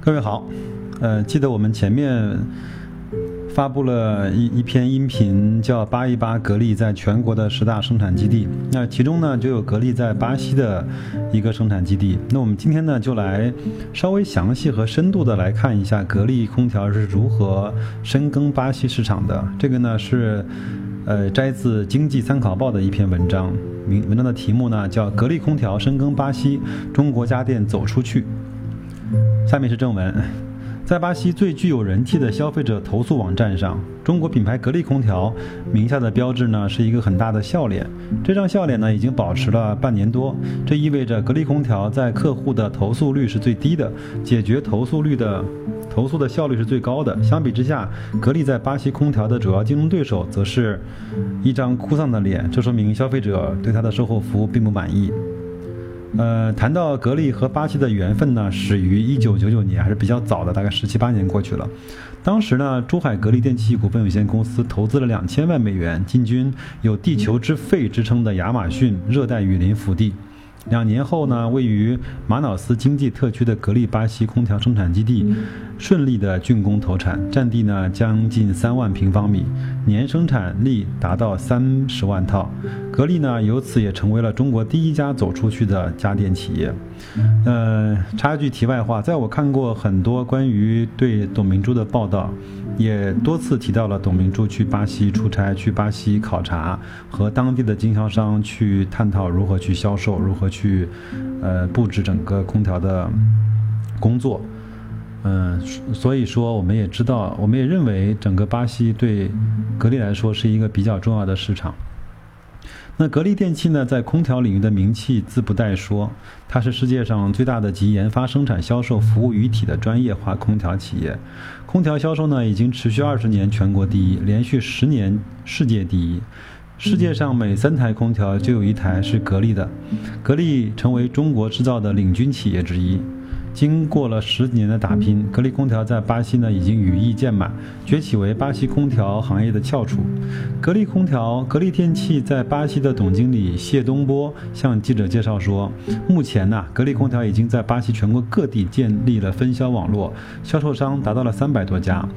各位好，呃，记得我们前面发布了一一篇音频，叫“扒一扒格力在全国的十大生产基地”。那其中呢，就有格力在巴西的一个生产基地。那我们今天呢，就来稍微详细和深度的来看一下格力空调是如何深耕巴西市场的。这个呢是呃摘自《经济参考报》的一篇文章，名文章的题目呢叫“格力空调深耕巴西，中国家电走出去”。下面是正文，在巴西最具有人气的消费者投诉网站上，中国品牌格力空调名下的标志呢是一个很大的笑脸。这张笑脸呢已经保持了半年多，这意味着格力空调在客户的投诉率是最低的，解决投诉率的投诉的效率是最高的。相比之下，格力在巴西空调的主要竞争对手则是一张哭丧的脸，这说明消费者对它的售后服务并不满意。呃，谈到格力和巴西的缘分呢，始于一九九九年，还是比较早的，大概十七八年过去了。当时呢，珠海格力电器股份有限公司投资了两千万美元，进军有“地球之肺”之称的亚马逊热带雨林腹地。两年后呢，位于马瑙斯经济特区的格力巴西空调生产基地顺利的竣工投产，占地呢将近三万平方米，年生产力达到三十万套。格力呢由此也成为了中国第一家走出去的家电企业。呃，插一句题外话，在我看过很多关于对董明珠的报道，也多次提到了董明珠去巴西出差、去巴西考察，和当地的经销商去探讨如何去销售、如何去去呃布置整个空调的工作。嗯，所以说我们也知道，我们也认为整个巴西对格力来说是一个比较重要的市场。那格力电器呢，在空调领域的名气自不待说，它是世界上最大的集研发、生产、销售、服务于一体的专业化空调企业。空调销售呢，已经持续二十年全国第一，连续十年世界第一。世界上每三台空调就有一台是格力的，格力成为中国制造的领军企业之一。经过了十几年的打拼，格力空调在巴西呢已经羽翼渐满，崛起为巴西空调行业的翘楚。格力空调、格力电器在巴西的总经理谢东波向记者介绍说，目前呢，格力空调已经在巴西全国各地建立了分销网络，销售商达到了三百多家，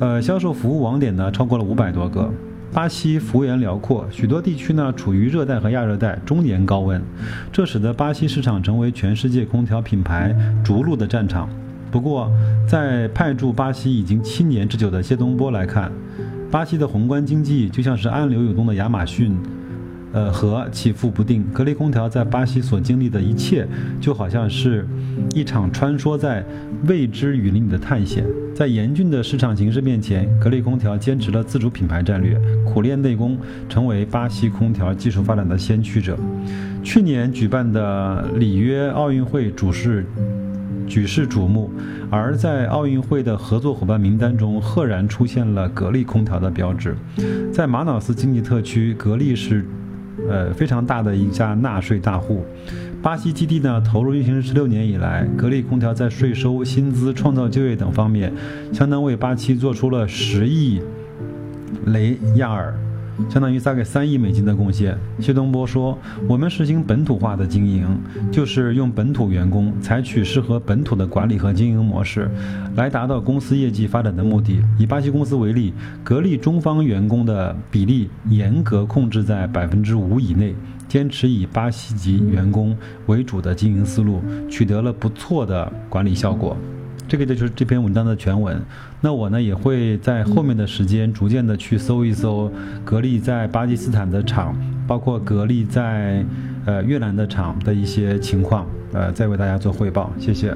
呃，销售服务网点呢超过了五百多个。巴西幅员辽阔，许多地区呢处于热带和亚热带，终年高温，这使得巴西市场成为全世界空调品牌逐鹿的战场。不过，在派驻巴西已经七年之久的谢东波来看，巴西的宏观经济就像是暗流涌动的亚马逊。呃，和起伏不定。格力空调在巴西所经历的一切，就好像是一场穿梭在未知雨林里的探险。在严峻的市场形势面前，格力空调坚持了自主品牌战略，苦练内功，成为巴西空调技术发展的先驱者。去年举办的里约奥运会主事举世瞩目，而在奥运会的合作伙伴名单中，赫然出现了格力空调的标志。在马瑙斯经济特区，格力是。呃，非常大的一家纳税大户，巴西基地呢投入运行十六年以来，格力空调在税收、薪资、创造就业等方面，相当为巴西做出了十亿雷亚尔。相当于大概三亿美金的贡献。谢东波说：“我们实行本土化的经营，就是用本土员工，采取适合本土的管理和经营模式，来达到公司业绩发展的目的。以巴西公司为例，格力中方员工的比例严格控制在百分之五以内，坚持以巴西籍员工为主的经营思路，取得了不错的管理效果。”这个就是这篇文章的全文。那我呢也会在后面的时间逐渐的去搜一搜格力在巴基斯坦的厂，包括格力在呃越南的厂的一些情况，呃，再为大家做汇报。谢谢。